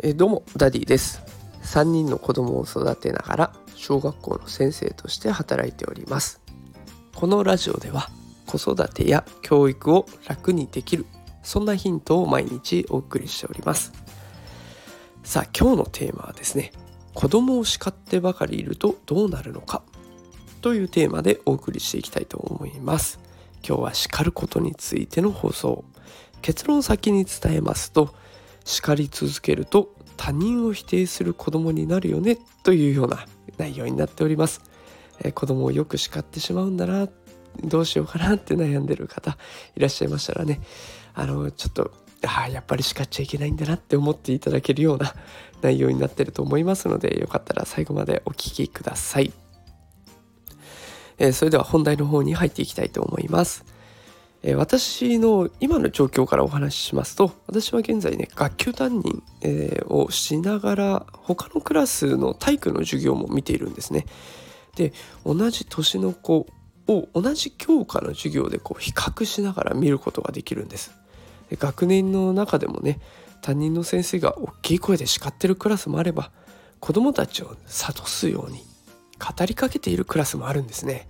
えどうもダディです。3人の子供を育てながら小学校の先生として働いております。このラジオでは子育てや教育を楽にできるそんなヒントを毎日お送りしております。さあ今日のテーマはですね子供を叱ってばかりいるとどうなるのかというテーマでお送りしていきたいと思います。今日は叱ることについての放送結論先に伝えますと叱り続けると他人を否定する子供になるよねというような内容になっております、えー、子供をよく叱ってしまうんだなどうしようかなって悩んでる方いらっしゃいましたらねあのちょっとあやっぱり叱っちゃいけないんだなって思っていただけるような内容になってると思いますのでよかったら最後までお聴きください、えー、それでは本題の方に入っていきたいと思います。え私の今の状況からお話ししますと私は現在ね学級担任、えをしながら他のクラスの体育の授業も見ているんですね。で同じ年の子を同じ教科の授業でこう比較しながら見ることができるんです。で学年の中でもね担任の先生が大きい声で叱ってるクラスもあれば子どもたちを諭すように語りかけているクラスもあるんですね。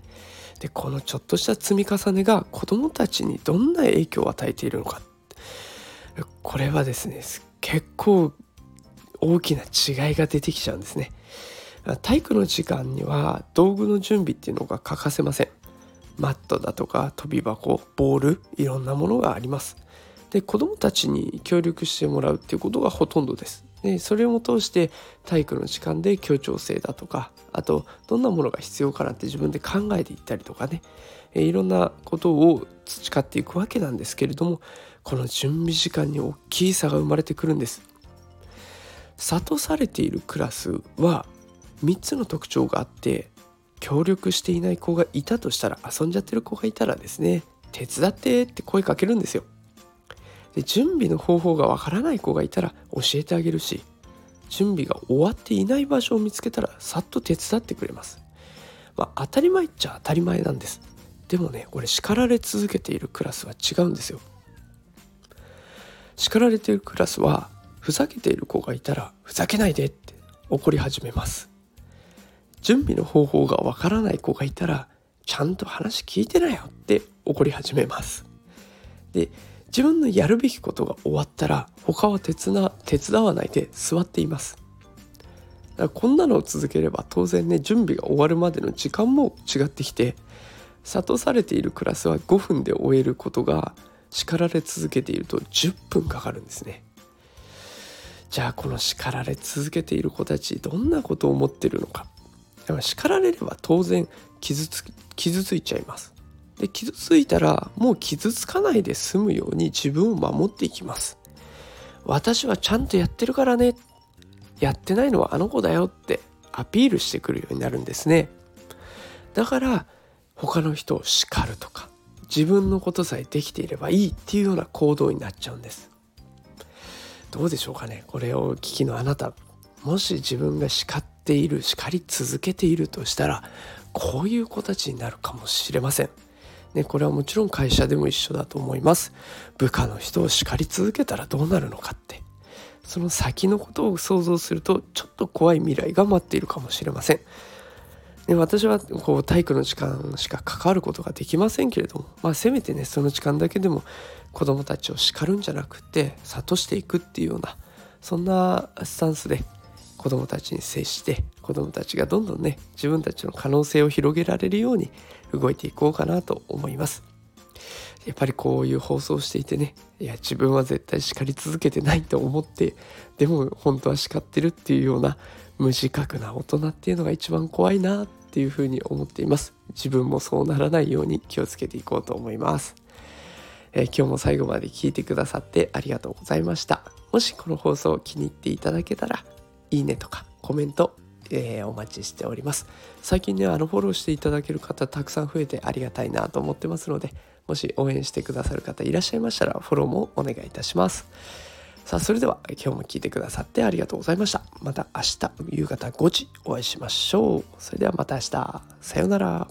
でこのちょっとした積み重ねが子どもたちにどんな影響を与えているのか。これはですね結構大きな違いが出てきちゃうんですね。体育の時間には道具の準備っていうのが欠かせません。マットだとか跳び箱ボールいろんなものがあります。で子どもたちに協力してもらうっていうことがほとんどです。でそれを通して体育の時間で協調性だとかあとどんなものが必要かなって自分で考えていったりとかねいろんなことを培っていくわけなんですけれどもこの準備時間に大きい差が生まれてくるんです。諭されているクラスは3つの特徴があって協力していない子がいたとしたら遊んじゃってる子がいたらですね手伝ってって声かけるんですよ。で準備の方法がわからない子がいたら教えてあげるし準備が終わっていない場所を見つけたらさっと手伝ってくれます。まあ、当たり前っちゃ当たり前なんです。でもねこれ叱られ続けているクラスは違うんですよ。叱られているクラスはふざけている子がいたらふざけないでって怒り始めます。準備の方法がわからない子がいたらちゃんと話聞いてなよって怒り始めます。で自分のやるべきことが終わったら他は手伝手伝わないで座っています。だからこんなのを続ければ当然ね準備が終わるまでの時間も違ってきて諭されているクラスは5分で終えることが叱られ続けていると10分かかるんですね。じゃあこの叱られ続けている子たちどんなことを思ってるのか。叱られれば当然傷つ傷ついちゃいます。で傷ついたらもう傷つかないで済むように自分を守っていきます。私はちゃんとやってるからね。やってないのはあの子だよってアピールしてくるようになるんですね。だから他の人を叱るとか自分のことさえできていればいいっていうような行動になっちゃうんです。どうでしょうかね。これを聞きのあなた。もし自分が叱っている叱り続けているとしたらこういう子たちになるかもしれません。ね、これはもちろん会社でも一緒だと思います。部下の人を叱り続けたらどうなるのかって。その先のことを想像するとちょっと怖い未来が待っているかもしれません。で私はこう体育の時間しか関わることができませんけれども、まあ、せめてねその時間だけでも子どもたちを叱るんじゃなくて諭していくっていうようなそんなスタンスで子どもたちに接して子どもたちがどんどんね自分たちの可能性を広げられるように動いていこうかなと思います。やっぱりこういう放送していてねいや自分は絶対叱り続けてないと思ってでも本当は叱ってるっていうような無自覚な大人っていうのが一番怖いなっていうふうに思っています。自分もそうならないように気をつけていこうと思います。えー、今日も最後まで聞いてくださってありがとうございました。もしこの放送を気に入っていただけたらいいねとかコメント、えー、お待ちしております。最近ねあのフォローしていただける方たくさん増えてありがたいなと思ってますのでもし応援してくださる方いらっしゃいましたらフォローもお願いいたします。さあそれでは今日も聞いてくださってありがとうございました。また明日夕方5時お会いしましょう。それではまた明日。さようなら。